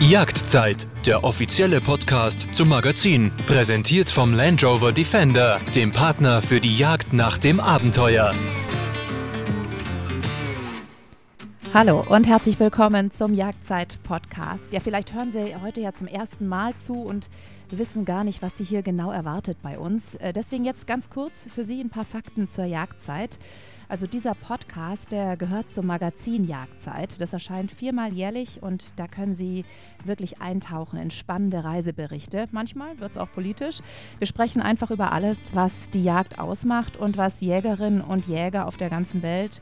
Jagdzeit, der offizielle Podcast zum Magazin, präsentiert vom Land Rover Defender, dem Partner für die Jagd nach dem Abenteuer. Hallo und herzlich willkommen zum Jagdzeit-Podcast. Ja, vielleicht hören Sie heute ja zum ersten Mal zu und wissen gar nicht, was Sie hier genau erwartet bei uns. Äh, deswegen jetzt ganz kurz für Sie ein paar Fakten zur Jagdzeit. Also dieser Podcast, der gehört zum Magazin Jagdzeit. Das erscheint viermal jährlich und da können Sie wirklich eintauchen in spannende Reiseberichte. Manchmal wird es auch politisch. Wir sprechen einfach über alles, was die Jagd ausmacht und was Jägerinnen und Jäger auf der ganzen Welt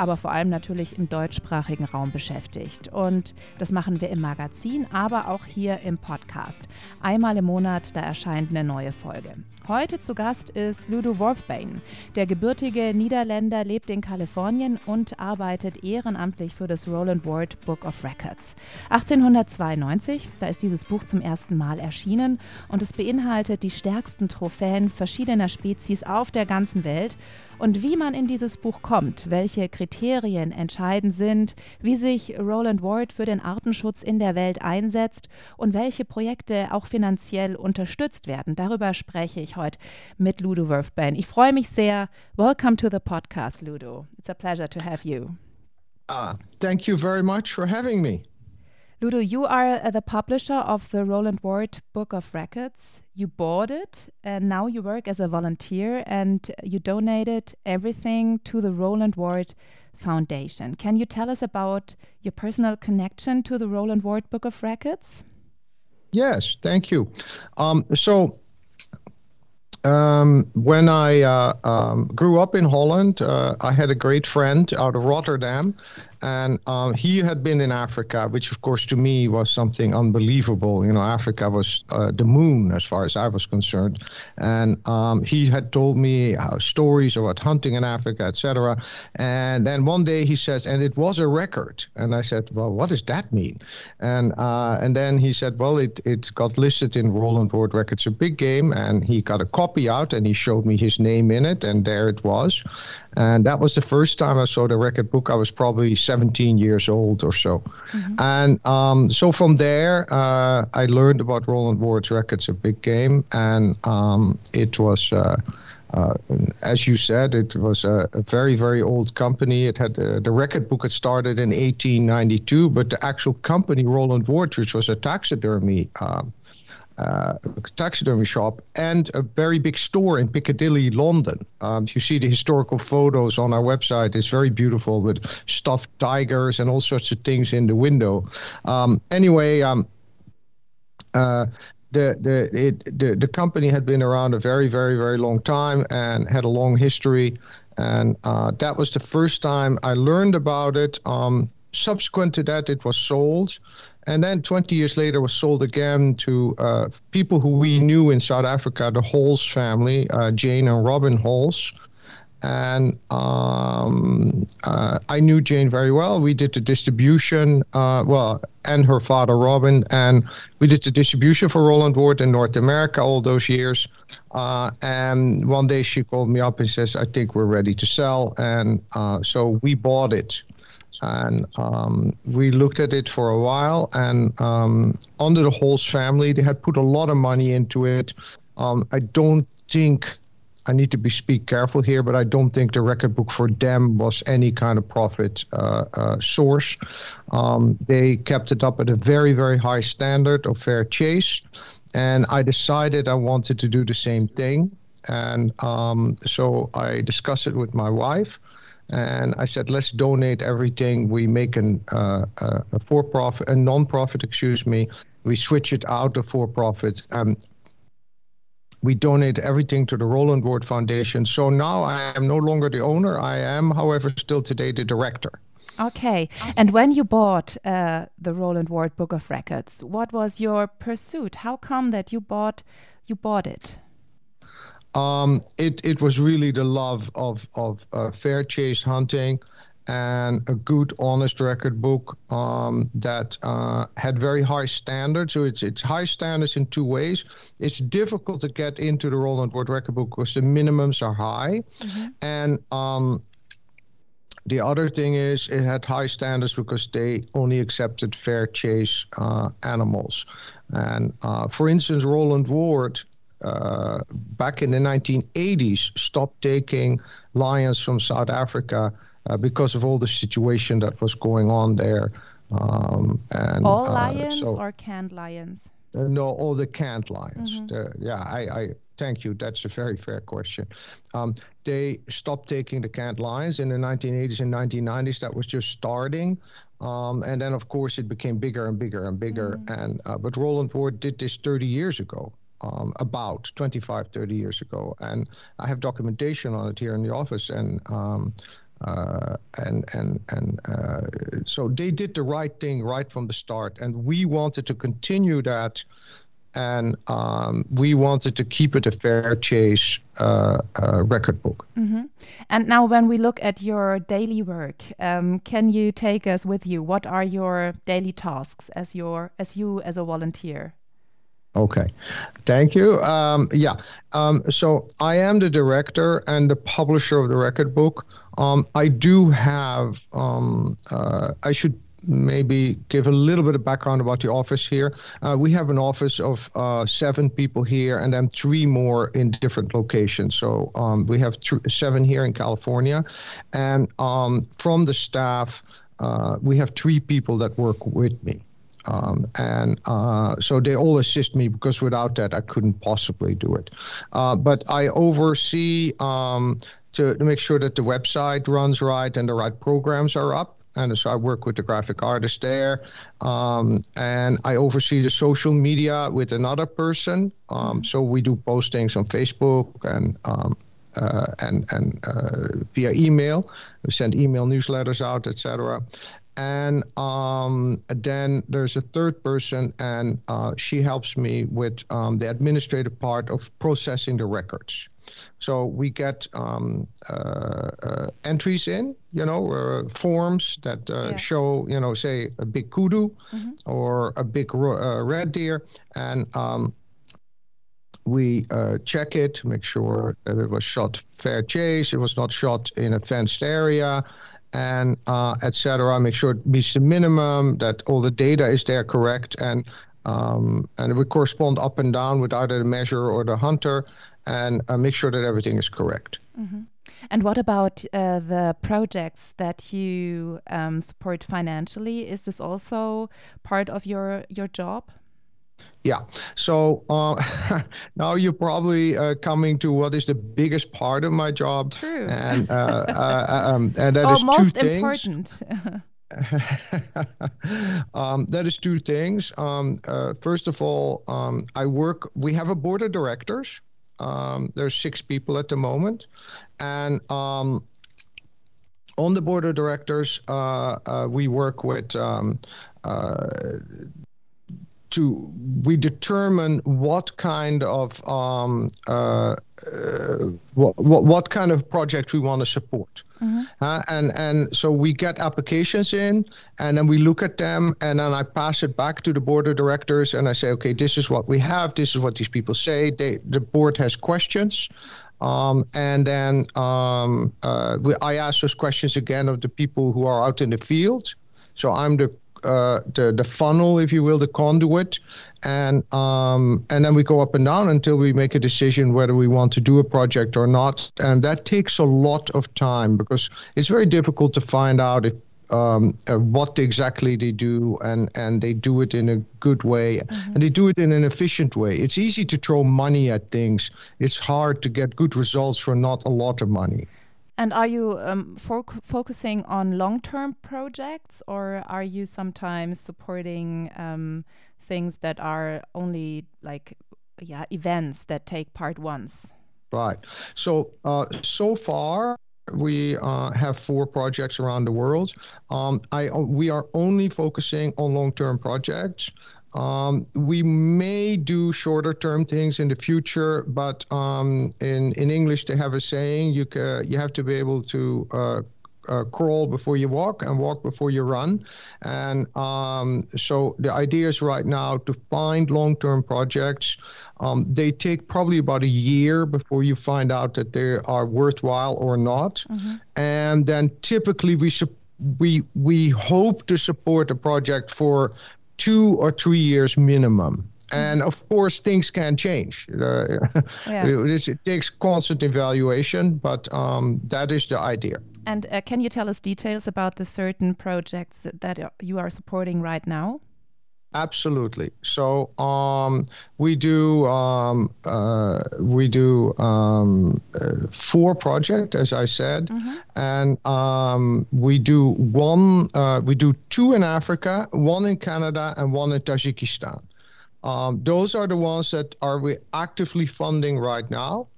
aber vor allem natürlich im deutschsprachigen Raum beschäftigt. Und das machen wir im Magazin, aber auch hier im Podcast. Einmal im Monat, da erscheint eine neue Folge. Heute zu Gast ist Ludo Wolfbane. Der gebürtige Niederländer lebt in Kalifornien und arbeitet ehrenamtlich für das Roland Ward Book of Records. 1892, da ist dieses Buch zum ersten Mal erschienen und es beinhaltet die stärksten Trophäen verschiedener Spezies auf der ganzen Welt und wie man in dieses Buch kommt, welche Kriterien entscheidend sind, wie sich Roland Ward für den Artenschutz in der Welt einsetzt und welche Projekte auch finanziell unterstützt werden. Darüber spreche ich heute mit Ludo Wurfbain. Ich freue mich sehr. Welcome to the podcast, Ludo. It's a pleasure to have you. Uh, thank you very much for having me. Ludo, you are uh, the publisher of the Rowland Ward Book of Records. You bought it, and now you work as a volunteer, and you donated everything to the Rowland Ward Foundation. Can you tell us about your personal connection to the Rowland Ward Book of Records? Yes, thank you. Um, so, um, when I uh, um, grew up in Holland, uh, I had a great friend out of Rotterdam, and um, he had been in Africa, which of course to me was something unbelievable. You know, Africa was uh, the moon as far as I was concerned, and um, he had told me how stories about hunting in Africa, etc. And then one day he says, and it was a record, and I said, well, what does that mean? And uh, and then he said, well, it it got listed in Rowland Ward Records, a big game, and he got a copy out, and he showed me his name in it, and there it was, and that was the first time I saw the record book. I was probably 17 years old or so. Mm-hmm. And um, so from there, uh, I learned about Rowland Ward's records, a big game. And um, it was. Uh, uh, as you said, it was a, a, very, very old company. It had uh, the record book had started in 1892, but the actual company, Rowland Ward, which was a taxidermy um, uh, taxidermy shop and a very big store in Piccadilly, London. Um, you see the historical photos on our website. It's very beautiful with stuffed tigers and all sorts of things in the window. Um, anyway, um, uh, the the it, the the company had been around a very very very long time and had a long history, and uh, that was the first time I learned about it. Um, subsequent to that, it was sold and then 20 years later was sold again to uh, people who we knew in South Africa, the Halls family, uh, Jane and Robin Halls. And um, uh, I knew Jane very well. We did the distribution, uh, well, and her father Robin, and we did the distribution for Rowland Ward in North America all those years. Uh, and one day she called me up and says, "I think we're ready to sell," and uh, so we bought it and um, we looked at it for a while. And um, under the Halls family, they had put a lot of money into it. Um, I don't think I need to be speak careful here, but I don't think the record book for them was any kind of profit uh, uh, source. Um, they kept it up at a very, very high standard of fair chase, and I decided I wanted to do the same thing. And um, so I discussed it with my wife and I said, let's donate everything. We make an, uh, uh, a for-profit, a non-profit, excuse me. We switch it out of for-profit. Um, we donate everything to the Rowland Ward Foundation. So now I am no longer the owner. I am, however, still today the director. Okay. And when you bought uh, the Rowland Ward Book of Records, what was your pursuit? How come that you bought you bought it? Um, it it was really the love of of uh, fair chase hunting and a good, honest record book um, that uh, had very high standards. So it's it's high standards in two ways. It's difficult to get into the Rowland Ward record book because the minimums are high, mm-hmm. and um, the other thing is it had high standards because they only accepted fair chase uh, animals. And uh, for instance, Rowland Ward, uh, back in the 1980s, stopped taking lions from South Africa uh, because of all the situation that was going on there. Um, and, all uh, lions so, or canned lions? Uh, no, all the canned lions. Mm-hmm. yeah, I, I thank you. That's a very fair question. Um, they stopped taking the canned lions in the 1980s and 1990s. That was just starting. Um, and then, of course, it became bigger and bigger and bigger. Mm-hmm. And uh, but Rowland Ward did this 30 years ago. Um, about 25, 30 years ago. And I have documentation on it here in the office. And um, uh, and and and uh, so they did the right thing right from the start, and we wanted to continue that, and um, we wanted to keep it a fair chase uh, uh record book. Mm-hmm. And now, when we look at your daily work, um, can you take us with you? What are your daily tasks as your as you as a volunteer? Okay, thank you. Um, yeah, um, so I am the director and the publisher of the record book. Um, I do have, um, uh, I should maybe give a little bit of background about the office here. Uh, we have an office of uh, seven people here and then three more in different locations. So um, we have th- seven here in California. And um, from the staff, uh, we have three people that work with me. Um, and uh, so they all assist me because without that I couldn't possibly do it. Uh, but I oversee um, to, to make sure that the website runs right and the right programs are up. And so I work with the graphic artist there, um, and I oversee the social media with another person. Um, so we do postings on Facebook and um, uh, and and uh, via email. We send email newsletters out, etc and um, then there's a third person, and uh, she helps me with um, the administrative part of processing the records. So we get um, uh, uh, entries in, you know, uh, forms that uh, yeah. show, you know, say a big kudu mm-hmm. or a big uh, red deer, and um, we uh, check it, to make sure that it was shot fair chase, it was not shot in a fenced area, and uh, etc. Make sure it meets the minimum, that all the data is there correct, and um, and it would correspond up and down with either the measure or the hunter, and uh, make sure that everything is correct. Mm-hmm. And what about uh, the projects that you um, support financially? Is this also part of your your job? Yeah. So uh, now you're probably uh, coming to what is the biggest part of my job. True. And, uh, uh, uh um, and that oh, is most two important. um, that is two things. Um, uh, first of all, um, I work. We have a board of directors. Um, there's six people at the moment, and um, on the board of directors, we work with to we determine what kind of um, uh, uh, what, what kind of project we want to support. Mm-hmm. Uh, and and so we get applications in, and then we look at them, and then I pass it back to the board of directors, and I say, okay, this is what we have, this is what these people say. They the board has questions. Um, and then um, uh, we, I ask those questions again of the people who are out in the field. So I'm the uh, the the funnel, if you will, the conduit, and um, and then we go up and down until we make a decision whether we want to do a project or not, and that takes a lot of time because it's very difficult to find out if, um, uh, what exactly they do, and and they do it in a good way, mm-hmm. and they do it in an efficient way. It's easy to throw money at things. It's hard to get good results for not a lot of money. And are you um, fo focusing on long-term projects, or are you sometimes supporting um, things that are only like, yeah, events that take part once? Right. So uh, so far, we uh, have four projects around the world. Um, I we are only focusing on long-term projects. Um, we may do shorter term things in the future, but um, in in English they have a saying: you ca- you have to be able to uh, uh, crawl before you walk and walk before you run. And um, so the idea is right now to find long term projects. Um, they take probably about a year before you find out that they are worthwhile or not. Mm-hmm. And then typically we we we hope to support a project for two or three years minimum. And of course, things can change. Uh, yeah. it, it, takes constant evaluation, but um, that is the idea. And uh, can you tell us details about the certain projects that, that you are supporting right now? Absolutely. So um, we do um, uh, we do um, uh, four projects, as I said, mm-hmm. and um, we do one. Uh, we do two in Africa, one in Canada, and one in Tajikistan. Um, those are the ones that are we actively funding right now.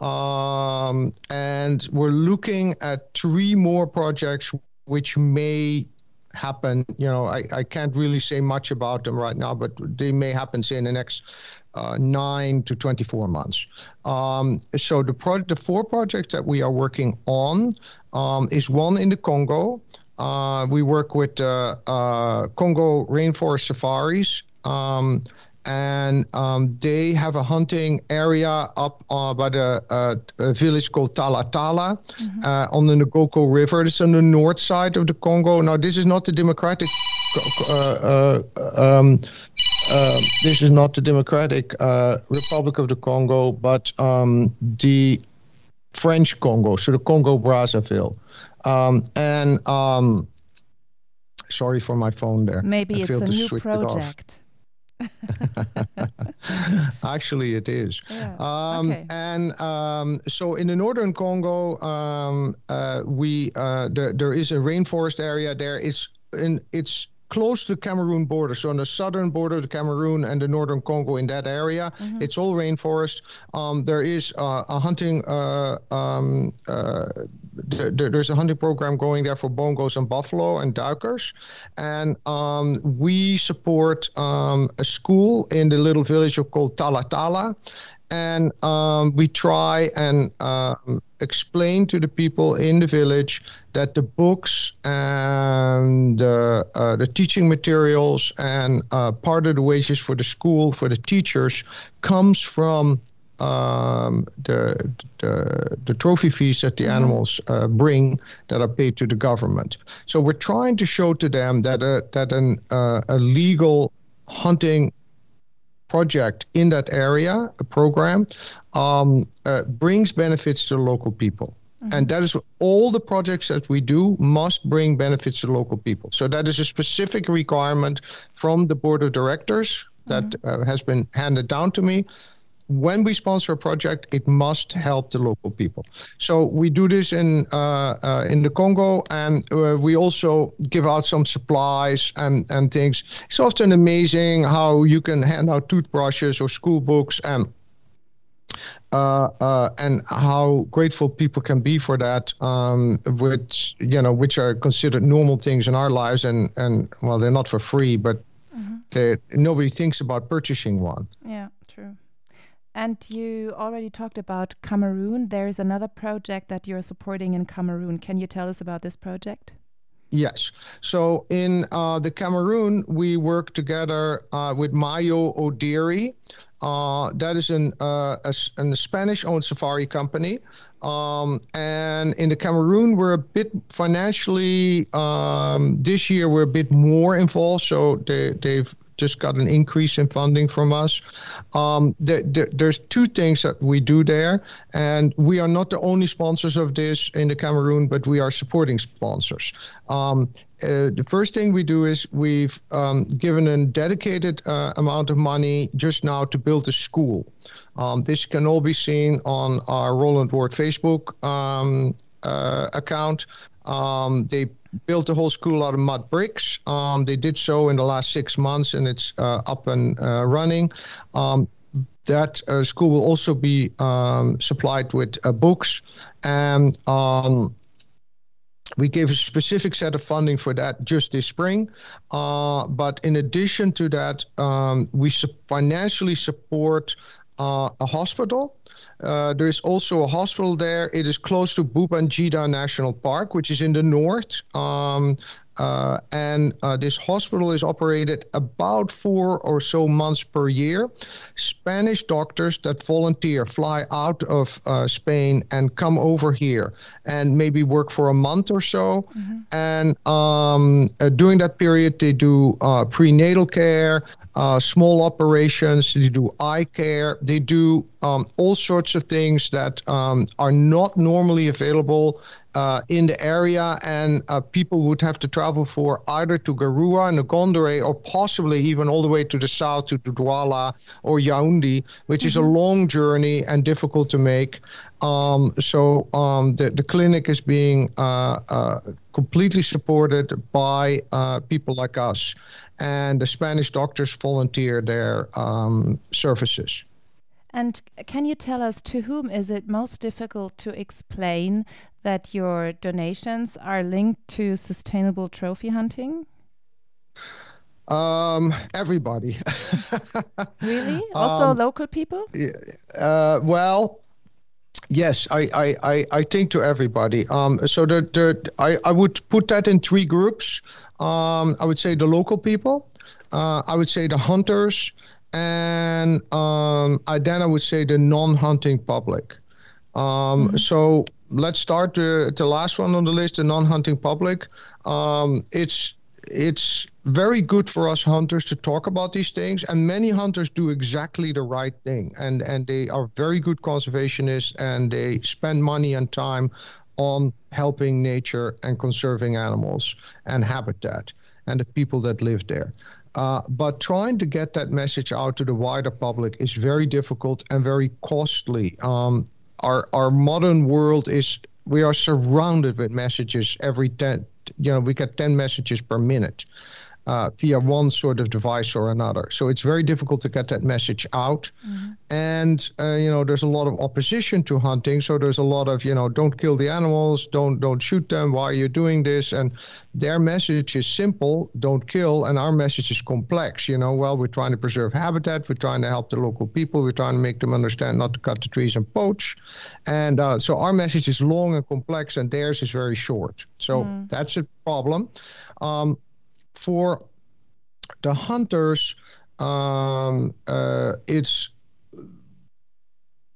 Um, and we're looking at three more projects which may happen. You know, I, I can't really say much about them right now, but they may happen say in the next uh, nine to 24 months. Um, so the pro- the four projects that we are working on um, is one in the Congo. Uh, we work with uh, uh Congo Rainforest Safaris. Um, and um, they have a hunting area up uh, by the uh, a village called Tala Tala mm-hmm. uh, on the Ngoko River. It's on the north side of the Congo. Now, this is not the democratic. Uh, uh, um, uh, this is not the Democratic Republic of the Congo, but um, the French Congo, so the Congo Brazzaville, um, and um, sorry for my phone there. Maybe I it's a new project. Actually, it is. Yeah. Um, okay. And um, so in the northern Congo, um, uh, we uh, there, there is a rainforest area there. It's in it's close to the Cameroon border. So on the southern border of the Cameroon and the northern Congo in that area, mm-hmm. it's all rainforest. Um, there is uh, a hunting, uh, um, uh, th- th- there's a hunting program going there for bongos and buffalo and duikers. And um, we support um, a school in the little village called Talatala and um, we try and um, explain to the people in the village that the books and uh, the teaching materials and uh, part of the wages for the school for the teachers comes from um, the, the, the trophy fees that the mm-hmm. animals uh, bring that are paid to the government. So we're trying to show to them that a, that an uh, a legal hunting project in that area, a program, um, uh, brings benefits to local people. Mm-hmm. And that is all the projects that we do must bring benefits to local people. So that is a specific requirement from the board of directors that mm-hmm. uh, has been handed down to me when we sponsor a project, it must help the local people. So we do this in uh, uh, in the Congo, and uh, we also give out some supplies and and things. It's often amazing how you can hand out toothbrushes or school books and. Uh, uh, and how grateful people can be for that, um, which you know, which are considered normal things in our lives, and and well, they're not for free, but mm-hmm. nobody thinks about purchasing one. Yeah, true. And you already talked about Cameroon. There is another project that you're supporting in Cameroon. Can you tell us about this project? Yes. So in uh, the Cameroon, we work together uh, with Mayo Oldiri. Uh, that is an, uh, a, a Spanish-owned safari company. Um, and in the Cameroon, we're a bit financially, um, this year, we're a bit more involved. So they, they've just got an increase in funding from us. Um, there, there, there's two things that we do there, and we are not the only sponsors of this in the Cameroon, but we are supporting sponsors. Um, uh, the first thing we do is we've um, given a dedicated uh, amount of money just now to build a school. Um, this can all be seen on our Rowland Ward Facebook um, uh, account. Um, they built the whole school out of mud bricks. Um, they did so in the last six months, and it's uh, up and uh, running. Um, that uh, school will also be um, supplied with uh, books, and um, we gave a specific set of funding for that just this spring. Uh, but in addition to that, um, we su- financially support a hospital. Uh, there is also a hospital there. It is close to Bhuban National Park, which is in the north. Um, uh, and uh, this hospital is operated about four or so months per year. Spanish doctors that volunteer fly out of uh, Spain and come over here and maybe work for a month or so. Mm-hmm. And um, uh, during that period, they do uh, prenatal care, uh, small operations, they do eye care, they do um, all sorts of things that um, are not normally available uh, in the area, and uh, people would have to travel for either to Garoua and Ngaoundéré, or possibly even all the way to the south to Douala or Yaoundé, which mm-hmm. is a mm-hmm. long journey and difficult to make. Um, so um, the the clinic is being uh, uh completely supported by uh, people like us, and the Spanish doctors volunteer their um, services. And can you tell us to whom is it most difficult to explain that your donations are linked to sustainable trophy hunting? Um, everybody. really? Also um, local people? Uh, well, yes, I, I, I, I think to everybody. Um, so the, the, I, I would put that in three groups. Um, I would say the local people. Uh, I would say the hunters and um, I, then I would say the non-hunting public. Um, mm-hmm. So let's start the, the last one on the list, the non-hunting public. Um, it's it's very good for us hunters to talk about these things, and many hunters do exactly the right thing, and and they are very good conservationists, and they spend money and time on helping nature and conserving animals and habitat and the people that live there. Uh, but trying to get that message out to the wider public is very difficult and very costly. Um, our our modern world is we are surrounded with messages every ten. You know, we get ten messages per minute uh, via one sort of device or another. So it's very difficult to get that message out. Mm-hmm. And uh, you know, there's a lot of opposition to hunting. So there's a lot of you know, don't kill the animals, don't don't shoot them. Why are you doing this? And their message is simple: don't kill. And our message is complex. You know, well, we're trying to preserve habitat. We're trying to help the local people. We're trying to make them understand not to cut the trees and poach. And uh, so our message is long and complex, and theirs is very short. So mm. that's a problem. Um, for the hunters, um, uh, it's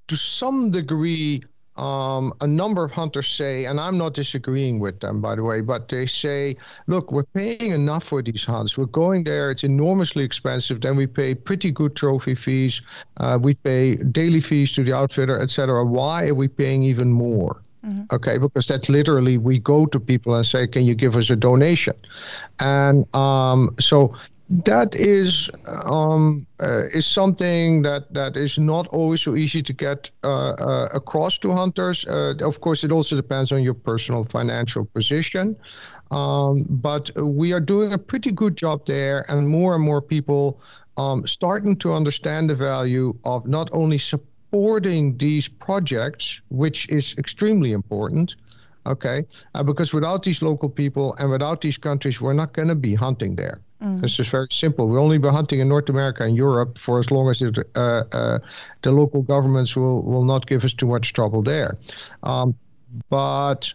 to some degree um, a number of hunters say, and I'm not disagreeing with them, by the way, but they say, look, we're paying enough for these hunts. We're going there. It's enormously expensive. Then we pay pretty good trophy fees. Uh, we pay daily fees to the outfitter, etc. Why are we paying even more? Mm-hmm. Okay, because that's literally we go to people and say, "Can you give us a donation?" And um, so that is um, uh, is something that that is not always so easy to get uh, uh, across to hunters. Uh, of course, it also depends on your personal financial position, um, but we are doing a pretty good job there, and more and more people um, starting to understand the value of not only support supporting these projects, which is extremely important. Okay, uh, because without these local people and without these countries, we're not going to be hunting there. Mm. This is very simple. We'll only be hunting in North America and Europe for as long as it, uh, uh, the local governments will, will not give us too much trouble there. Um, but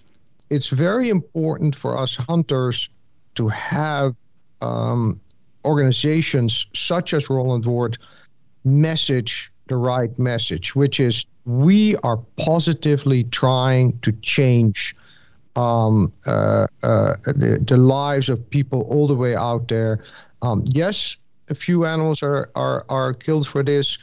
it's very important for us hunters to have um, organizations such as Rowland Ward message the right message, which is we are positively trying to change um, uh, uh, the, the, lives of people all the way out there. Um, yes, a few animals are, are, are killed for this.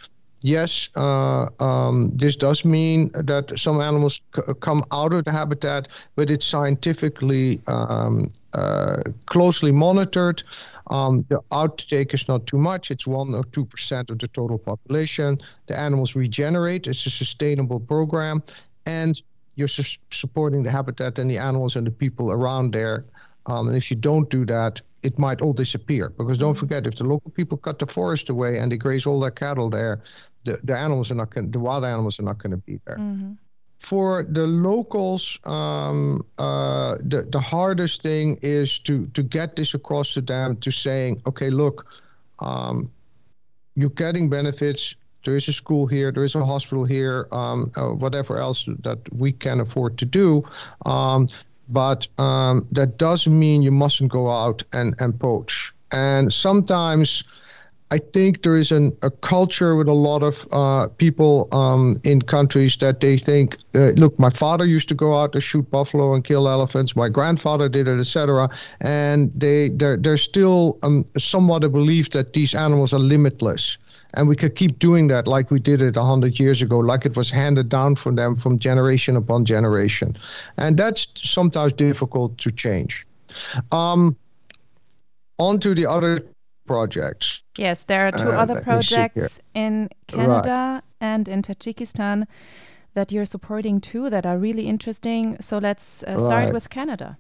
Yes, uh, um, this does mean that some animals c- come out of the habitat, but it's scientifically um, uh, closely monitored. Um, the outtake is not too much. It's 1 or 2% of the total population. The animals regenerate. It's a sustainable program. And you're su- supporting the habitat and the animals and the people around there. Um, and if you don't do that, it might all disappear. Because don't mm-hmm. forget, if the local people cut the forest away and they graze all their cattle there, the, the animals are not going the wild animals are not going to be there. Mm-hmm for the locals, um, uh, the the hardest thing is to to get this across to them to saying, okay, look, um, you're getting benefits. There is a school here. There is a hospital here. Um, uh, whatever else that we can afford to do. Um, but um, that doesn't mean you mustn't go out and, and poach. And sometimes I think there is an, a culture with a lot of uh, people um, in countries that they think, uh, look, my father used to go out to shoot buffalo and kill elephants. My grandfather did it, etc. And they there's still um, somewhat a belief that these animals are limitless. And we could keep doing that like we did it 100 years ago, like it was handed down from them from generation upon generation. And that's sometimes difficult to change. Um, on to the other projects. Yes, there are two uh, other projects in Canada right. and in Tajikistan that you're supporting too that are really interesting. So let's uh, start right. with Canada.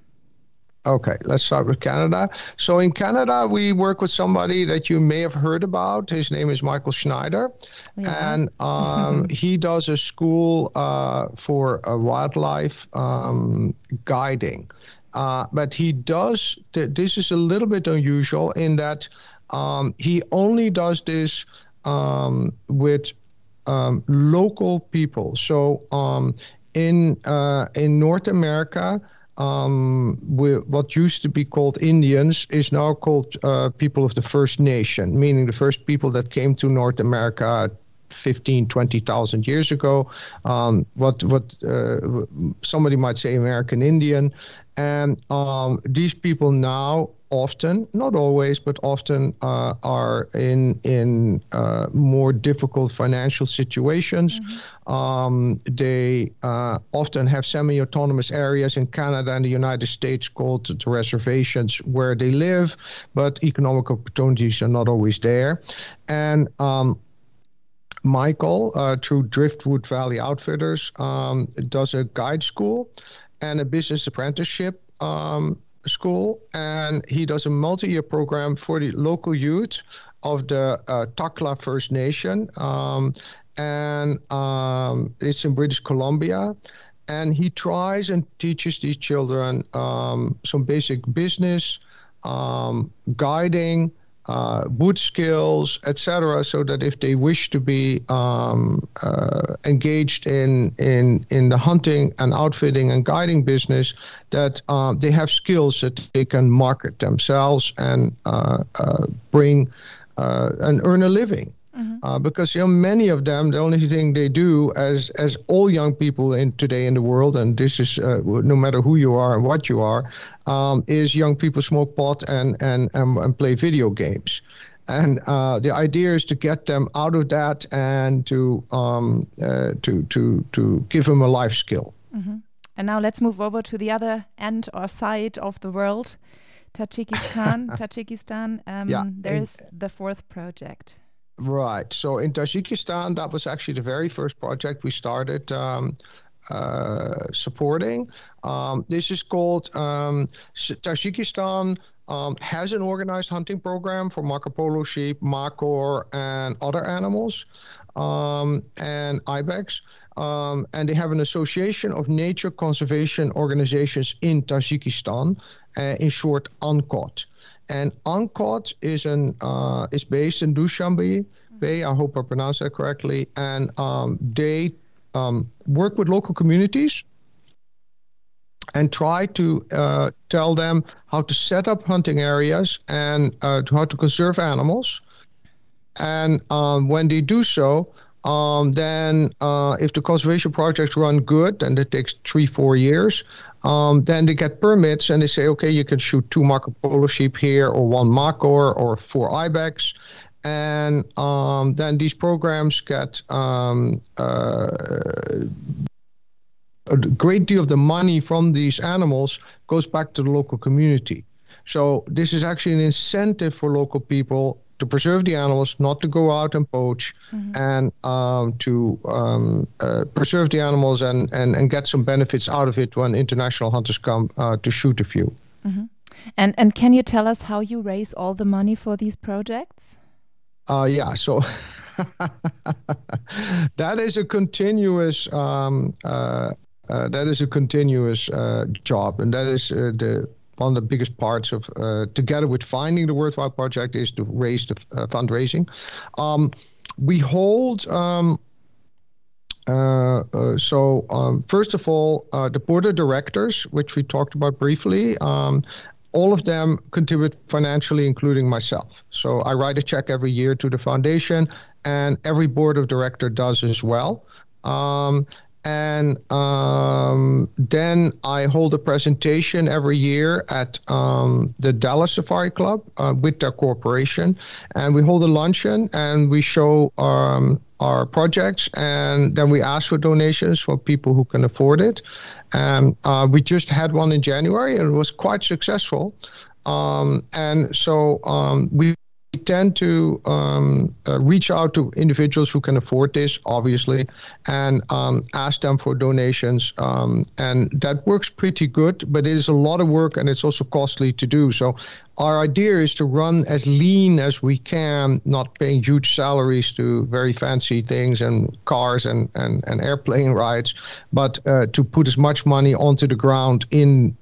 Okay, let's start with Canada. So in Canada, we work with somebody that you may have heard about. His name is Michael Schneider, yeah. and um, he does a school uh, for wildlife um, guiding. Uh, but he does. Th- this is a little bit unusual in that um, he only does this um, with um, local people. So um, in uh, in North America, um, what used to be called Indians is now called uh, people of the First Nation, meaning the first people that came to North America 15, 20,000 years ago. Um, what what uh, somebody might say American Indian, and um, these people now often, not always, but often uh, are in in uh, more difficult financial situations. Mm-hmm. Um, they uh, often have semi-autonomous areas in Canada and the United States called the reservations where they live, but economic opportunities are not always there. And um, Michael, uh, through Driftwood Valley Outfitters, um, does a guide school and a business apprenticeship um, school, and he does a multi-year program for the local youth of the uh, Takla First Nation, um, and um, it's in British Columbia. And he tries and teaches these children um, some basic business, um, guiding, uh, wood skills, etc., so that if they wish to be um, uh, engaged in, in in the hunting and outfitting and guiding business, that uh, they have skills that they can market themselves and uh, uh, bring uh, and earn a living. Mm-hmm. Uh, because you know many of them, the only thing they do, as as all young people in today in the world, and this is uh, no matter who you are and what you are, um, is young people smoke pot and and and, and play video games. And uh, the idea is to get them out of that and to um, uh, to to to give them a life skill. Mm-hmm. And now let's move over to the other end or side of the world, Tajikistan. Tajikistan. Um, yeah, there's the fourth project. Right. So in Tajikistan, that was actually the very first project we started um, uh, supporting. Um, this is called um, Tajikistan um, has an organized hunting program for Marco Polo sheep, markhor, and other animals, um, and ibex. Um, and they have an association of nature conservation organizations in Tajikistan, uh, in short, ANCOT. And ANCOT is an uh, is based in Dushanbe Bay. I hope I pronounced that correctly. And um, they um, work with local communities and try to uh, tell them how to set up hunting areas and uh, how to conserve animals. And um, when they do so, um, then uh, if the conservation projects run good, and it takes three, four years, um, then they get permits and they say, okay, you can shoot two Marco Polo sheep here, or one markhor, or four ibex. And um, then these programs get um, uh, a great deal of the money from these animals goes back to the local community. So this is actually an incentive for local people to preserve the animals, not to go out and poach, mm-hmm. and um, to um, uh, preserve the animals and, and, and get some benefits out of it when international hunters come uh, to shoot a few. Mm-hmm. And and can you tell us how you raise all the money for these projects? Uh, yeah, so that is a continuous um, uh, uh, that is a continuous uh, job, and that is uh, the one of the biggest parts of uh, together with finding the worthwhile project is to raise the uh, fundraising. Um, we hold. Um, uh, uh, so um, first of all, uh, the board of directors, which we talked about briefly, um, all of them contribute financially, including myself. So I write a check every year to the foundation, and every board of director does as well. Um, and um, then I hold a presentation every year at um, the Dallas Safari Club uh, with their corporation, and we hold a luncheon and we show um, our projects, and then we ask for donations for people who can afford it. And uh, we just had one in January, and it was quite successful. Um, and so um, we tend to um, uh, reach out to individuals who can afford this, obviously, and um, ask them for donations. Um, and that works pretty good, but it is a lot of work and it's also costly to do. So, our idea is to run as lean as we can, not paying huge salaries to very fancy things and cars and, and, and airplane rides, but uh, to put as much money onto the ground in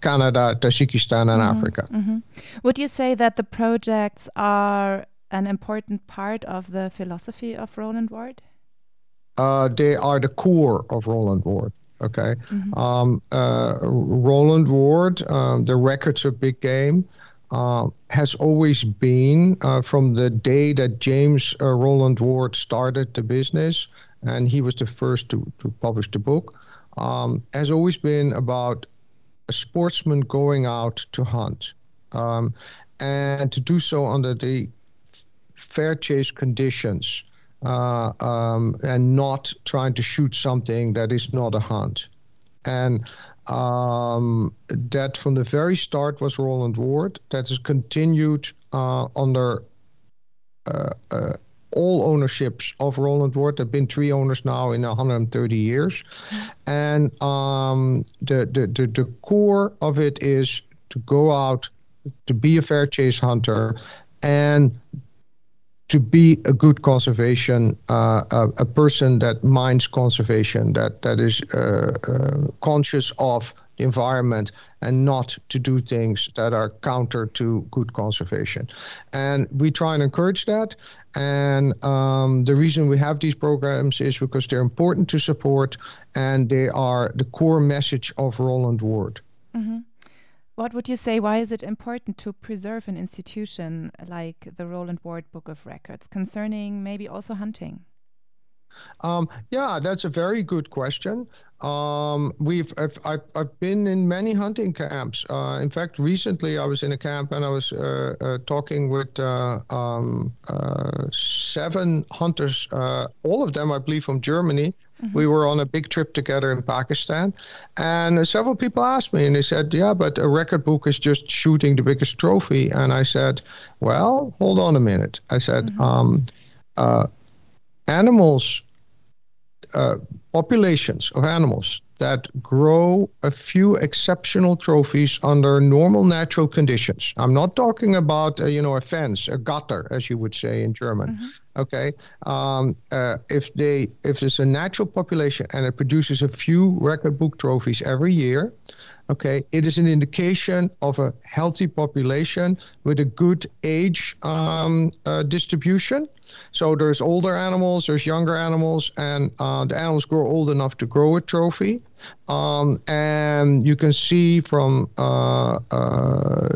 Canada, Tajikistan, and mm-hmm, Africa. Mm-hmm. Would you say that the projects are an important part of the philosophy of Rowland Ward? Uh, they are the core of Rowland Ward. Okay. Mm-hmm. Um, uh, Rowland Ward, um, the records of big game, uh, has always been uh, from the day that James uh, Rowland Ward started the business, and he was the first to, to publish the book, um, has always been about a sportsman going out to hunt um, and to do so under the fair chase conditions uh, um, and not trying to shoot something that is not a hunt. And um, that from the very start was Rowland Ward. That has continued uh, under uh, uh all ownerships of Rowland Ward. There have been three owners now in 130 years. And um, the, the, the, the core of it is to go out, to be a fair chase hunter, and to be a good conservation, uh, a, a, person that minds conservation, that that is uh, uh, conscious of the environment and not to do things that are counter to good conservation. And we try and encourage that. And um, the reason we have these programs is because they're important to support and they are the core message of Rowland Ward. Mm-hmm. What would you say? Why is it important to preserve an institution like the Rowland Ward Book of Records concerning maybe also hunting? Um, yeah, that's a very good question. Um, we've I've, I've, I've, been in many hunting camps. Uh, in fact, recently I was in a camp and I was uh, uh, talking with uh, um, uh, seven hunters, uh, all of them, I believe, from Germany. Mm-hmm. We were on a big trip together in Pakistan, and several people asked me, and they said, "Yeah, but a record book is just shooting the biggest trophy." And I said, "Well, hold on a minute." I said, mm-hmm. um, "Animals." Uh, populations of animals that grow a few exceptional trophies under normal natural conditions. I'm not talking about uh, you know a fence, a gutter, as you would say in German. Mm-hmm. Okay, um, uh, if they if there's a natural population and it produces a few record book trophies every year, okay, it is an indication of a healthy population with a good age um, uh, distribution. So there's older animals, there's younger animals, and uh, the animals grow old enough to grow a trophy. Um, and you can see from uh, uh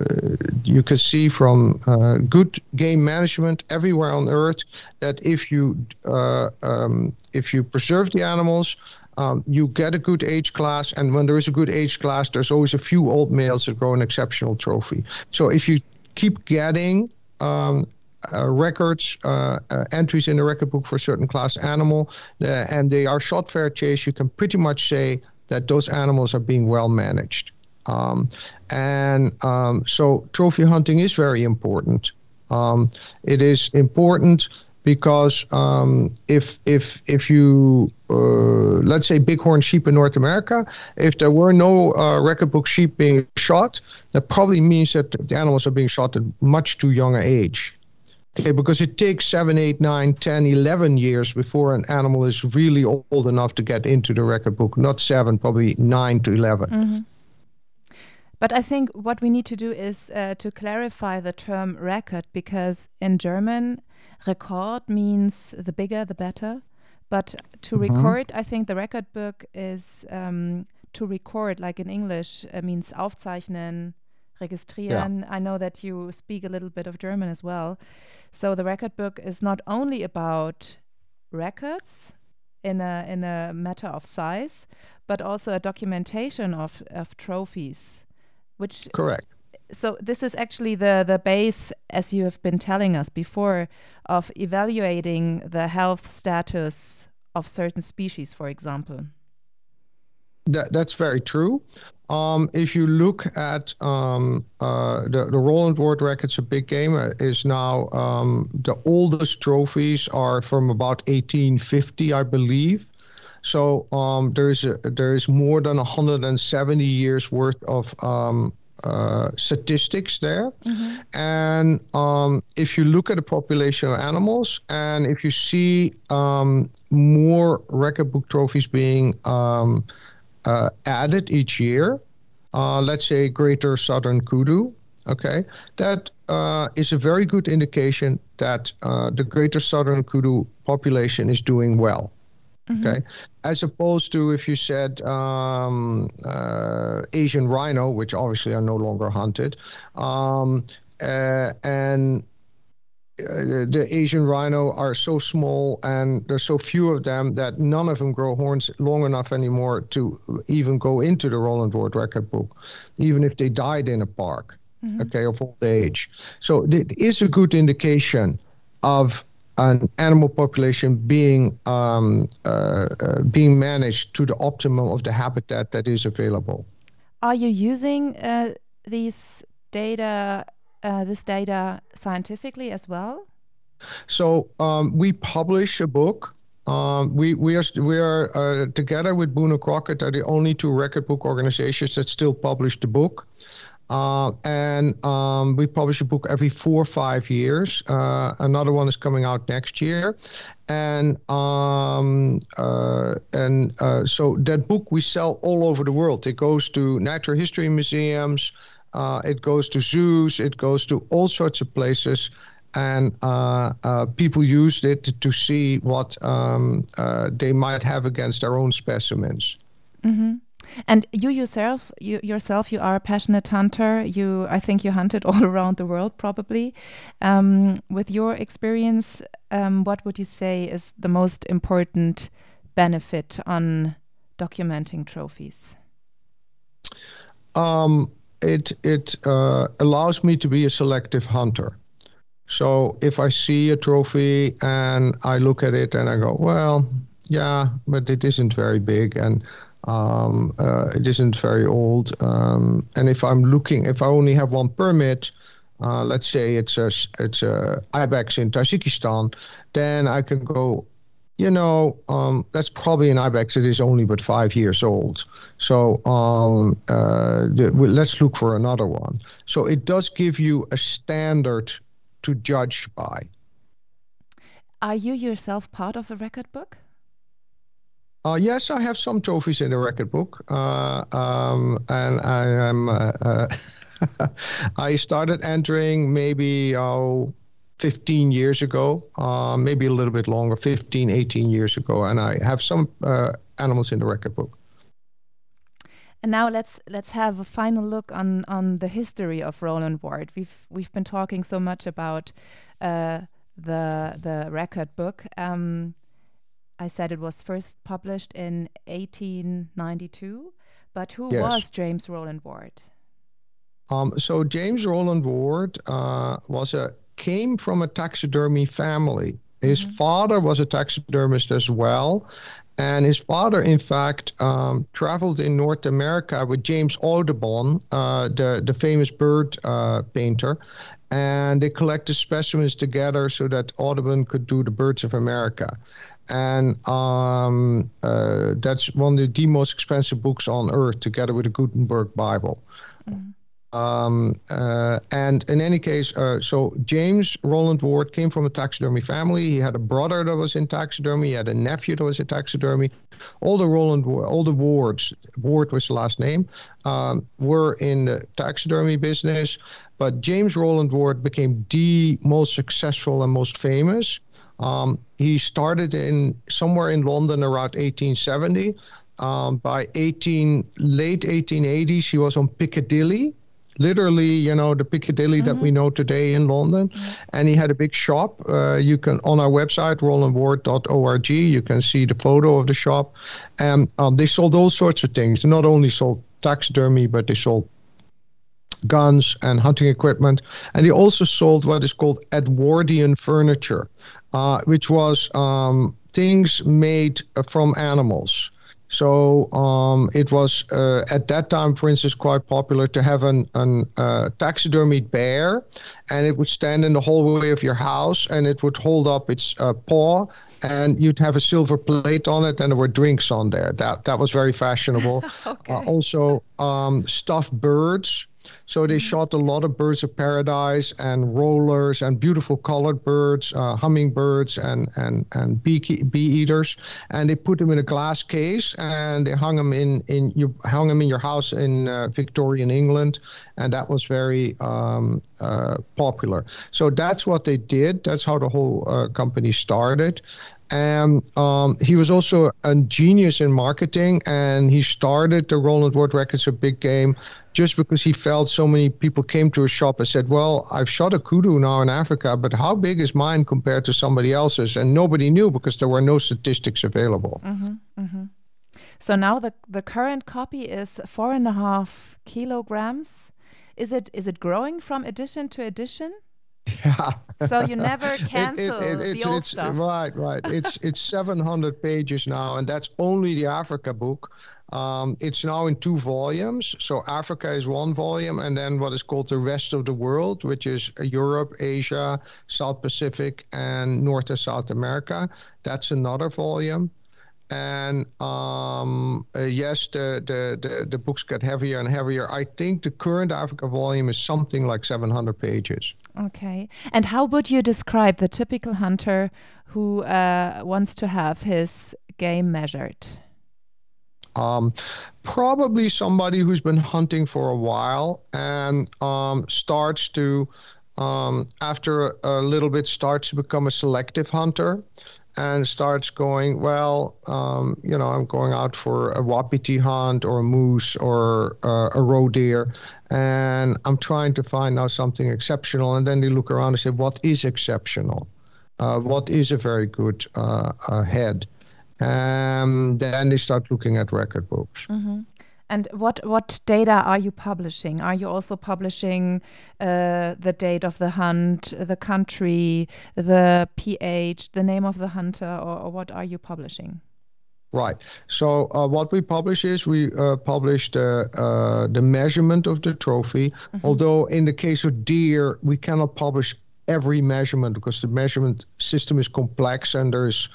you can see from uh, good game management everywhere on Earth that if you uh, um, if you preserve the animals, um, you get a good age class, and when there is a good age class, there's always a few old males that grow an exceptional trophy. So if you keep getting um, uh, records, uh, uh, entries in the record book for a certain class animal, uh, and they are shot fair chase, you can pretty much say that those animals are being well managed. Um, and um, so trophy hunting is very important. Um, it is important because um, if if if you uh, let's say bighorn sheep in North America, if there were no uh, record book sheep being shot, that probably means that the animals are being shot at much too young an age. Okay, because it takes 7, 8, 9, 10, 11 years before an animal is really old enough to get into the record book. Not 7, probably 9 to 11. Mm-hmm. But I think what we need to do is uh, to clarify the term record because in German, record means the bigger, the better. But to mm -hmm. record, I think the record book is um, to record, like in English, uh, means aufzeichnen, registrieren. Yeah. I know that you speak a little bit of German as well. So the record book is not only about records in a in a matter of size, but also a documentation of of trophies, which correct so this is actually the the base as you have been telling us before of evaluating the health status of certain species for example that, that's very true um, if you look at um, uh, the, the Rowland Ward records, a big game uh, is now um, the oldest trophies are from about 1850, I believe. So um, there's a, there's more than 170 years worth of um, uh, statistics there. Mm-hmm. And um, if you look at the population of animals, and if you see um, more record book trophies being um, uh, added each year, uh, let's say greater southern kudu, okay, that uh, is a very good indication that uh, the greater southern kudu population is doing well. Mm-hmm. Okay, as opposed to if you said um, uh, Asian rhino, which obviously are no longer hunted, um, uh, and uh, the Asian rhino are so small and there's so few of them that none of them grow horns long enough anymore to even go into the Rowland Ward record book, even if they died in a park, mm-hmm. okay, of old age. So it is a good indication of an animal population being um, uh, uh, being managed to the optimum of the habitat that is available. Are you using uh, these data, uh, this data scientifically as well? So um, we publish a book. Um, we we are we are uh, together with Boone and Crockett are the only two record book organizations that still publish the book. Uh, and um, we publish a book every four or five years. Uh, another one is coming out next year, and um, uh, and uh, so that book we sell all over the world. It goes to natural history museums, uh, it goes to zoos, it goes to all sorts of places. And uh, people used it to see what um, they might have against their own specimens. Mm-hmm. And you yourself, you yourself, you are a passionate hunter. You, I think, you hunted all around the world, probably. Um, with your experience, um, what would you say is the most important benefit on documenting trophies? Um, it it uh, allows me to be a selective hunter. So if I see a trophy and I look at it and I go, well, yeah, but it isn't very big, and um, uh, it isn't very old. Um, and if I'm looking, if I only have one permit, uh, let's say it's a it's a ibex in Tajikistan, then I can go. You know, um, that's probably an ibex. It is only but five years old. So um, uh, the, let's look for another one. So it does give you a standard to judge by. Are you yourself part of the record book? Uh, yes, I have some trophies in the record book, uh, um, and I am. Uh, uh I started entering maybe oh, 15 years ago, uh, maybe a little bit longer, 15, 18 years ago, and I have some uh, animals in the record book. And now let's let's have a final look on on the history of Rowland Ward. We've we've been talking so much about the the record book. Um, I said it was first published in 1892. But who yes. was James Rowland Ward? Um, so James Rowland Ward uh, was a came from a taxidermy family. His mm-hmm. father was a taxidermist as well, and his father, in fact, um, traveled in North America with James Audubon, uh, the the famous bird uh, painter, and they collected specimens together so that Audubon could do the Birds of America and um, uh, that's one of the most expensive books on earth, together with the Gutenberg Bible. Mm. um, uh, and in any case, uh, so James Rowland Ward came from a taxidermy family. He had a brother that was in taxidermy. He had a nephew that was in taxidermy. All the Rowland, all the Wards, Ward was the last name, um, were in the taxidermy business. But James Rowland Ward became the most successful and most famous. Um, he started in somewhere in London around 1870. Um, by 18 late 1880s, he was on Piccadilly literally, you know, the Piccadilly mm-hmm. that we mm-hmm. know today in London. Mm-hmm. And he had a big shop. Uh, you can, on our website, rowlandward.org, you can see the photo of the shop. And um, they sold all sorts of things. They not only sold taxidermy, but they sold guns and hunting equipment. And he also sold what is called Edwardian furniture, uh, which was um, things made from animals. So um, it was uh, at that time, for instance, quite popular to have an, an uh, taxidermied bear, and it would stand in the hallway of your house, and it would hold up its uh, paw, and you'd have a silver plate on it, and there were drinks on there. That that was very fashionable. okay. Uh, also, um, stuffed birds so they mm-hmm. shot a lot of birds of paradise and rollers and beautiful colored birds, uh, hummingbirds and and and bee bee eaters, and they put them in a glass case and they hung them in in you hung them in your house in uh, Victorian England, and that was very um, uh, popular. So that's what they did. That's how the whole uh, company started and um, he was also a genius in marketing and he started the Rowland Ward records a big game just because he felt so many people came to his shop and said well i've shot a kudu now in africa but how big is mine compared to somebody else's? And nobody knew because there were no statistics available. Mm-hmm, mm-hmm. so now the, the current copy is four and a half kilograms. Is it is it growing from edition to edition yeah. So you never cancel it, it, it, the old stuff. Right, right. It's it's 700 pages now, and that's only the Africa book. Um, it's now in two volumes. So Africa is one volume, and then what is called the rest of the world, which is Europe, Asia, South Pacific, and North and South America. That's another volume. And um, uh, yes, the, the, the, the books get heavier and heavier. I think the current Africa volume is something like 700 pages. Okay. And how would you describe the typical hunter who uh, wants to have his game measured? Um, probably somebody who's been hunting for a while and um, starts to, um, after a, little bit, starts to become a selective hunter and starts going, well, um, you know, I'm going out for a wapiti hunt or a moose or uh, a roe deer, and I'm trying to find now something exceptional. And then they look around and say, what is exceptional? Uh, what is a very good uh, head? And then they start looking at record books. Mm-hmm. And what what data are you publishing? Are you also publishing uh, the date of the hunt, the country, the pH, the name of the hunter, or, or what are you publishing? Right. So uh, what we publish is we uh, publish the uh, the measurement of the trophy. Mm -hmm. Although in the case of deer, we cannot publish every measurement because the measurement system is complex and there's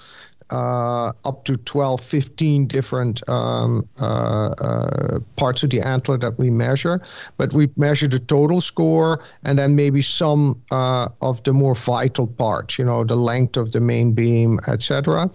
uh, up to 12, 15 different um, uh, uh, parts of the antler that we measure. But we measure the total score and then maybe some uh, of the more vital parts, you know, the length of the main beam, etc.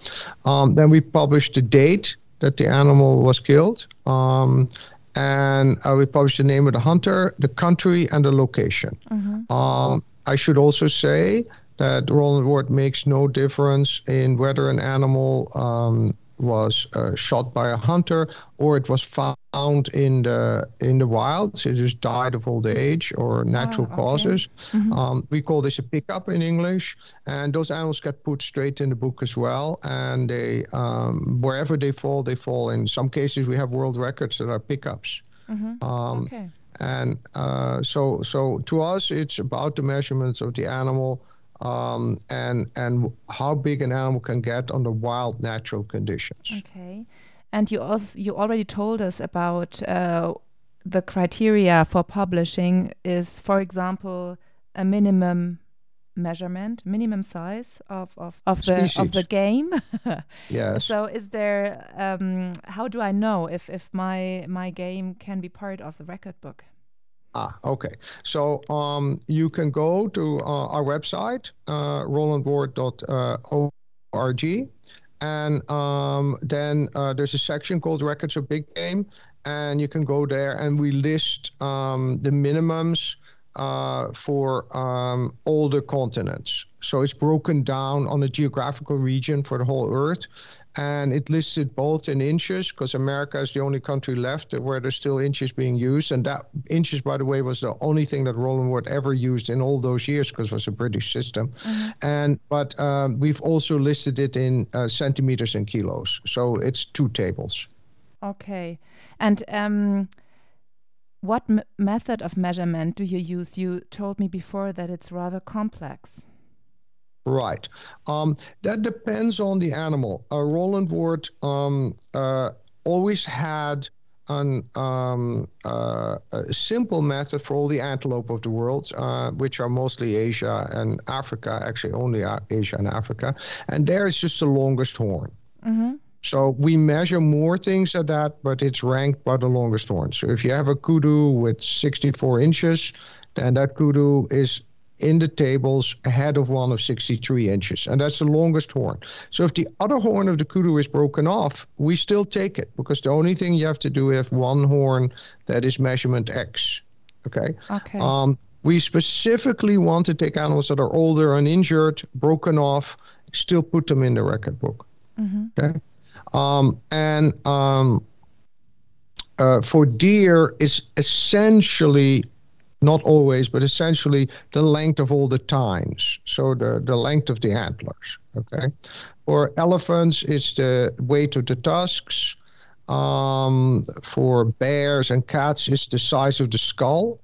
Um, then we publish the date that the animal was killed. Um, and uh, we publish the name of the hunter, the country, and the location. Mm-hmm. Um, I should also say that Rowland Ward makes no difference in whether an animal um, was uh, shot by a hunter or it was found in the in the wild. So it just died of old age or natural oh, okay. causes. Mm-hmm. Um, we call this a pickup in English, and those animals get put straight in the book as well. And they um, wherever they fall, they fall. In some cases, we have world records that are pickups. Mm-hmm. Um, okay. And uh, so, so to us, it's about the measurements of the animal um, and and how big an animal can get under wild natural conditions. Okay, and you also you already told us about uh, the criteria for publishing is, for example, a minimum measurement, minimum size of of, of the of the game. yes. So is there? Um, how do I know if if my my game can be part of the record book? Ah, okay. So um, you can go to uh, our website, uh, rowlandward.org, and um, then uh, there's a section called Records of Big Game, and you can go there, and we list um, the minimums uh, for um, all the continents. So it's broken down on a geographical region for the whole Earth, and it listed both in inches because America is the only country left where there's still inches being used, and that inches, by the way, was the only thing that Rowland Ward ever used in all those years because it was a British system. Mm-hmm. And but um, we've also listed it in uh, centimeters and kilos, so it's two tables. Okay, and. Um, what method of measurement do you use? You told me before that it's rather complex. Right. Um, that depends on the animal. Uh, Rowland Ward um, uh, always had an, um, uh, a simple method for all the antelope of the world, uh, which are mostly Asia and Africa, actually only Asia and Africa. And there is just the longest horn. Mm-hmm. So we measure more things at that, but it's ranked by the longest horn. So if you have a kudu with 64 inches, then that kudu is in the tables ahead of one of 63 inches, and that's the longest horn. So if the other horn of the kudu is broken off, we still take it because the only thing you have to do is one horn that is measurement X. Okay. Okay. Um, we specifically want to take animals that are older and injured, broken off, still put them in the record book. Mm-hmm. Okay. Um, and um, uh, for deer, it's essentially not always, but essentially the length of all the tines. So the, the length of the antlers. Okay. For elephants, it's the weight of the tusks. Um, for bears and cats, it's the size of the skull.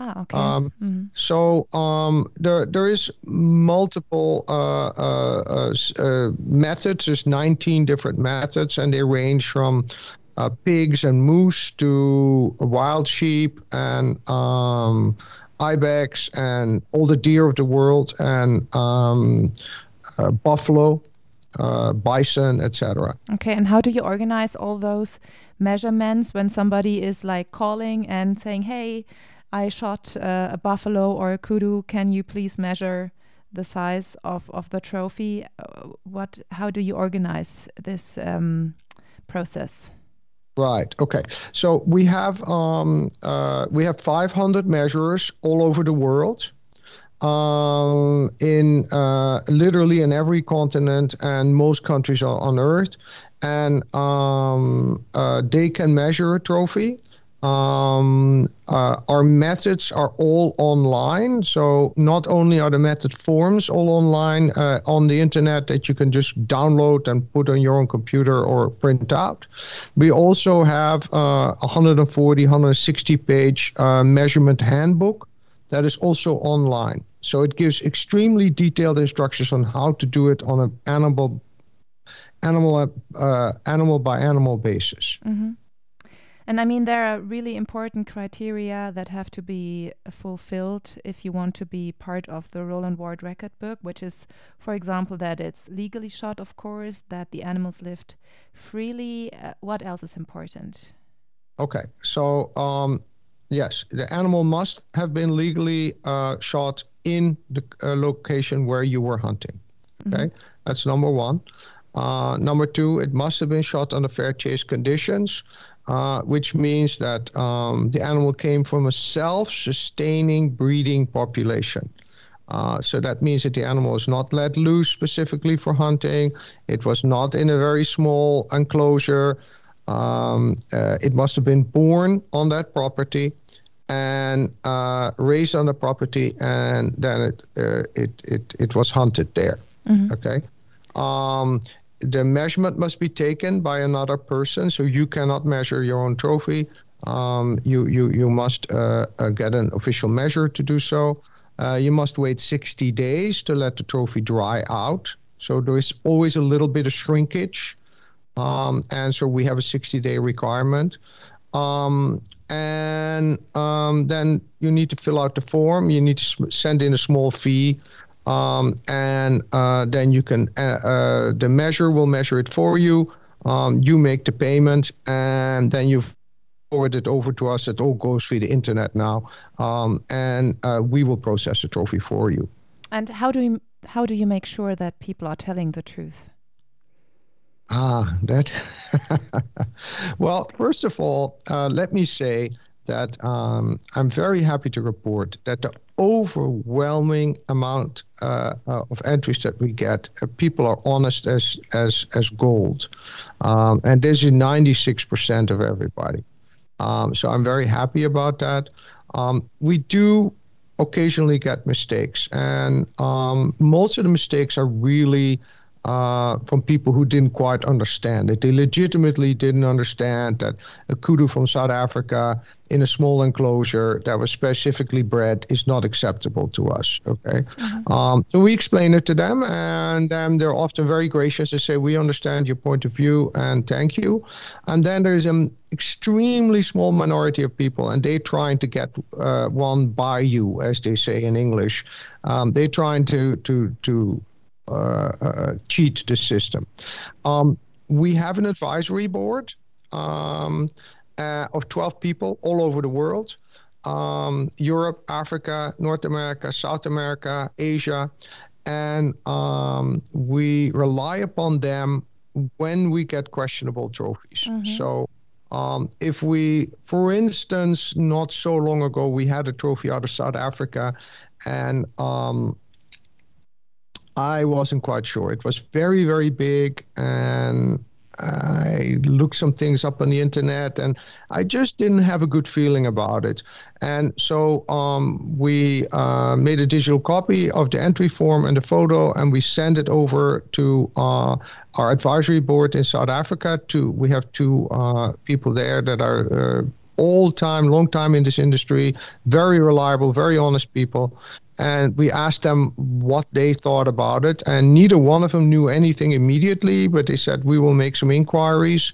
Ah, okay. Um, mm-hmm. So um, there there is multiple uh, uh, uh, uh methods. There's 19 different methods, and they range from uh, pigs and moose to wild sheep and um, ibex and all the deer of the world and um, uh, buffalo, uh, bison, etc. Okay, and how do you organize all those measurements when somebody is like calling and saying, "Hey, I shot uh, a buffalo or a kudu. Can you please measure?" the size of, of the trophy uh, what how do you organize this um, process Right. Okay. So we have um, uh, we have 500 measurers all over the world, um, in uh, literally in every continent and most countries on Earth, and um, uh, they can measure a trophy. Um, uh, our methods are all online. So not only are the method forms all online uh, on the internet that you can just download and put on your own computer or print out, we also have uh, 140, 160 page uh, measurement handbook that is also online. So it gives extremely detailed instructions on how to do it on an animal animal uh, animal by animal basis. Mm-hmm. And I mean, there are really important criteria that have to be fulfilled if you want to be part of the Rowland Ward record book, which is, for example, that it's legally shot, of course, that the animals lived freely. Uh, what else is important? Okay, so um, yes, the animal must have been legally uh, shot in the uh, location where you were hunting. Okay, mm-hmm. that's number one. Uh, number two, it must have been shot under fair chase conditions uh, which means that um, the animal came from a self-sustaining breeding population. Uh, so that means that the animal was not let loose specifically for hunting. It was not in a very small enclosure. Um, uh, it must have been born on that property and uh, raised on the property, and then it uh, it, it it was hunted there. Mm-hmm. Okay. Um, the measurement must be taken by another person, so you cannot measure your own trophy. Um, you you you must uh, uh, get an official measure to do so. Uh, you must wait 60 days to let the trophy dry out. So there is always a little bit of shrinkage, um, and so we have a 60-day requirement. Um, and um, then you need to fill out the form. You need to send in a small fee um, and uh, then you can uh, uh, the measure will measure it for you. Um, you make the payment, and then you forward it over to us. It all goes via the internet now, um, and uh, we will process the trophy for you. And how do you how do you make sure that people are telling the truth? Ah, that. well, first of all, uh, let me say that um, I'm very happy to report that the overwhelming amount uh, uh, of entries that we get, uh, people are honest as as as gold, um, and this is 96% of everybody. Um, so I'm very happy about that. Um, we do occasionally get mistakes, and um, most of the mistakes are really uh, from people who didn't quite understand it. They legitimately didn't understand that a kudu from South Africa in a small enclosure that was specifically bred is not acceptable to us. Okay, mm-hmm. um, so we explain it to them, and um, they're often very gracious. They say, "We understand your point of view, and thank you." And then there's an extremely small minority of people, and they're trying to get uh, one by you, as they say in English. Um, they're trying to to to cheat the system. Um, we have an advisory board um, uh, of 12 people all over the world. Um, Europe, Africa, North America, South America, Asia, and um, we rely upon them when we get questionable trophies. Mm-hmm. So, um, if we, for instance, not so long ago, we had a trophy out of South Africa, and um, I wasn't quite sure. It was very, very big, and I looked some things up on the internet, and I just didn't have a good feeling about it. And so um, we uh, made a digital copy of the entry form and the photo, and we sent it over to uh, our advisory board in South Africa. To we have two uh, people there that are uh, all time, long time in this industry, very reliable, very honest people and we asked them what they thought about it and neither one of them knew anything immediately but they said we will make some inquiries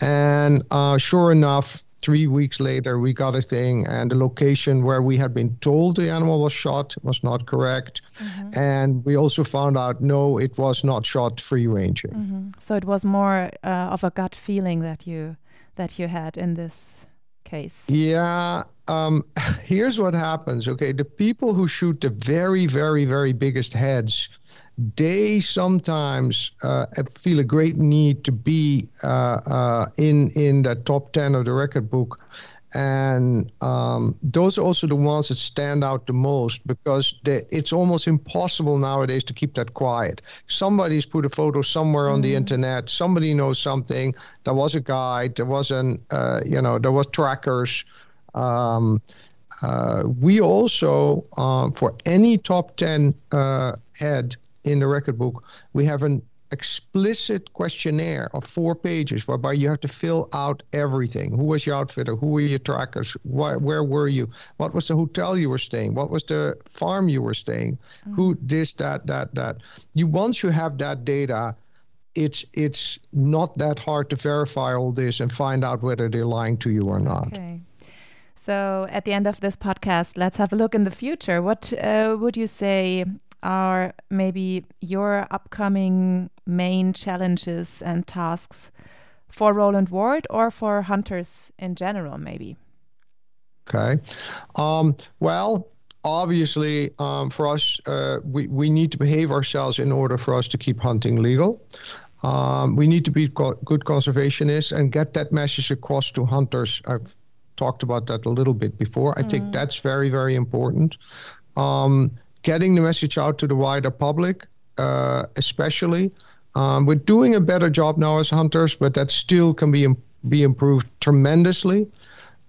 and uh, sure enough three weeks later we got a thing and the location where we had been told the animal was shot was not correct mm-hmm. and we also found out no it was not shot free ranging mm-hmm. so it was more uh, of a gut feeling that you that you had in this case yeah um, here's what happens. Okay, the people who shoot the very, very, very biggest heads, they sometimes uh, feel a great need to be uh, uh, in in the top ten of the record book, and um, those are also the ones that stand out the most because they, it's almost impossible nowadays to keep that quiet. Somebody's put a photo somewhere mm. on the mm. internet. Somebody knows something. There was a guide. There was an uh, you know there was trackers um, uh, we also, uh, for any top 10 uh, head in the record book, we have an explicit questionnaire of four pages whereby you have to fill out everything. Who was your outfitter? Who were your trackers? Why, where were you? What was the hotel you were staying? What was the farm you were staying? Mm-hmm. Who this, that, that, that. You once you have that data, it's it's not that hard to verify all this and find out whether they're lying to you or not. Okay. So, at the end of this podcast, let's have a look in the future. What uh, would you say are maybe your upcoming main challenges and tasks for Rowland Ward or for hunters in general, maybe? Okay. Um, well, obviously, um, for us, uh, we, we need to behave ourselves in order for us to keep hunting legal. Um, we need to be co- good conservationists and get that message across to hunters. I've talked about that a little bit before. I mm. think that's very, very important. Um, getting the message out to the wider public, uh, especially. Um, we're doing a better job now as hunters, but that still can be be improved tremendously.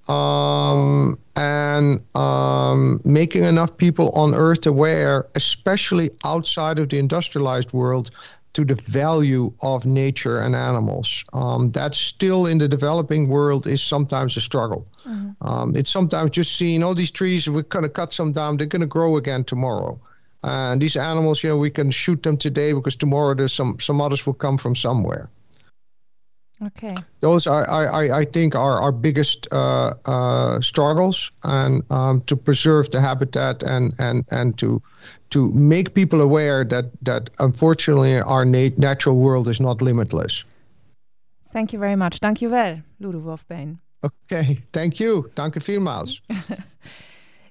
Um, and um, making enough people on Earth aware, especially outside of the industrialized world, to the value of nature and animals. Um, that's still in the developing world is sometimes a struggle. Mm-hmm. Um, it's sometimes just seeing all these trees, we're going to cut some down, they're going to grow again tomorrow. And these animals, you know, we can shoot them today because tomorrow there's some some others will come from somewhere. Okay. Those are, I, I think, are our biggest uh, uh, struggles, and um, to preserve the habitat and and and to to make people aware that that unfortunately our nat- natural world is not limitless. Thank you very much. Thank you well, Ludo Wurfbain. Okay, thank you. Danke vielmals.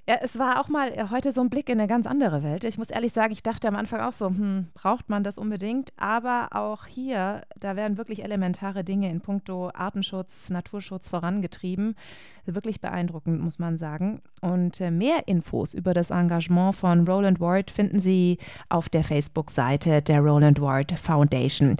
Ja, es war auch mal äh, heute so ein Blick in eine ganz andere Welt. Ich muss ehrlich sagen, ich dachte am Anfang auch so, hm, braucht man das unbedingt? Aber auch hier, da werden wirklich elementare Dinge in puncto Artenschutz, Naturschutz vorangetrieben. Wirklich beeindruckend, muss man sagen. Und äh, mehr Infos über das Engagement von Roland Ward finden Sie auf der Facebook-Seite der Roland Ward Foundation.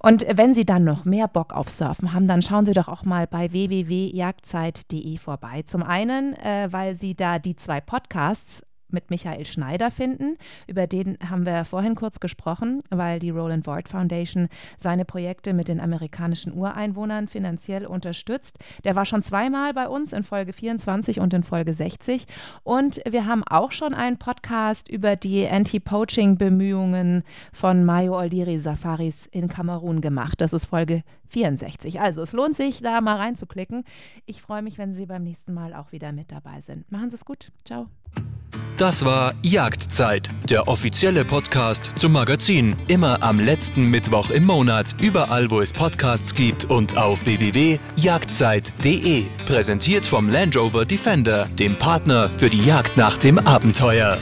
Und wenn Sie dann noch mehr Bock auf Surfen haben, dann schauen Sie doch auch mal bei www.jagdzeit.de vorbei. Zum einen, äh, weil Sie da die zwei Podcasts mit Michael Schneider finden. Über den haben wir vorhin kurz gesprochen, weil die Roland Ward Foundation seine Projekte mit den amerikanischen Ureinwohnern finanziell unterstützt. Der war schon zweimal bei uns in Folge 24 und in Folge 60. Und wir haben auch schon einen Podcast über die Anti-Poaching-Bemühungen von Mayo Oldiri Safaris in Kamerun gemacht. Das ist Folge 64. Also es lohnt sich, da mal reinzuklicken. Ich freue mich, wenn Sie beim nächsten Mal auch wieder mit dabei sind. Machen Sie es gut. Ciao. Das war Jagdzeit, der offizielle Podcast zum Magazin. Immer am letzten Mittwoch im Monat, überall wo es Podcasts gibt und auf www.jagdzeit.de. Präsentiert vom Land Rover Defender, dem Partner für die Jagd nach dem Abenteuer.